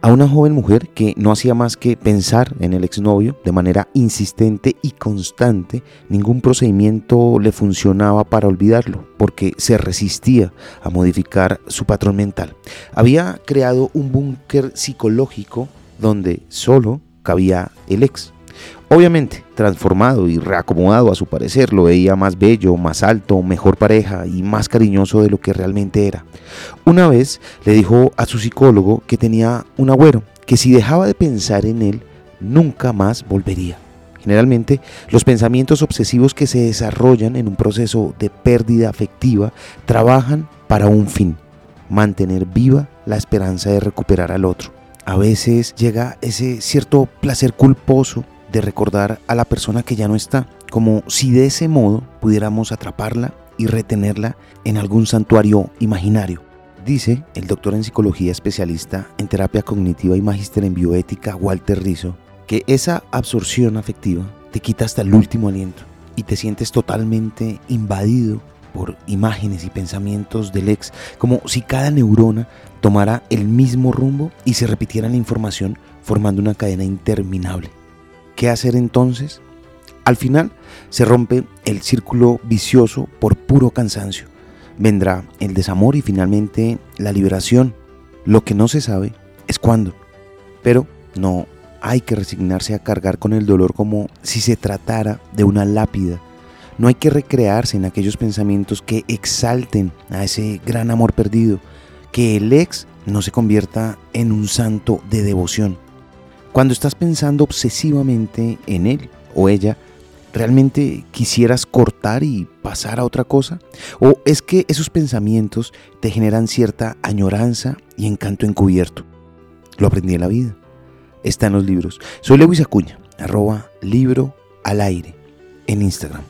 a una joven mujer que no hacía más que pensar en el exnovio de manera insistente y constante. Ningún procedimiento le funcionaba para olvidarlo, porque se resistía a modificar su patrón mental. Había creado un búnker psicológico donde solo cabía el ex. Obviamente, transformado y reacomodado a su parecer, lo veía más bello, más alto, mejor pareja y más cariñoso de lo que realmente era. Una vez le dijo a su psicólogo que tenía un agüero, que si dejaba de pensar en él, nunca más volvería. Generalmente, los pensamientos obsesivos que se desarrollan en un proceso de pérdida afectiva trabajan para un fin, mantener viva la esperanza de recuperar al otro. A veces llega ese cierto placer culposo de recordar a la persona que ya no está, como si de ese modo pudiéramos atraparla y retenerla en algún santuario imaginario. Dice el doctor en psicología especialista en terapia cognitiva y magíster en bioética Walter Rizzo que esa absorción afectiva te quita hasta el último aliento y te sientes totalmente invadido por imágenes y pensamientos del ex, como si cada neurona tomara el mismo rumbo y se repitiera la información formando una cadena interminable. ¿Qué hacer entonces? Al final se rompe el círculo vicioso por puro cansancio. Vendrá el desamor y finalmente la liberación. Lo que no se sabe es cuándo. Pero no hay que resignarse a cargar con el dolor como si se tratara de una lápida. No hay que recrearse en aquellos pensamientos que exalten a ese gran amor perdido. Que el ex no se convierta en un santo de devoción. Cuando estás pensando obsesivamente en él o ella, ¿realmente quisieras cortar y pasar a otra cosa? ¿O es que esos pensamientos te generan cierta añoranza y encanto encubierto? Lo aprendí en la vida. Está en los libros. Soy Lewis Acuña, arroba libro al aire en Instagram.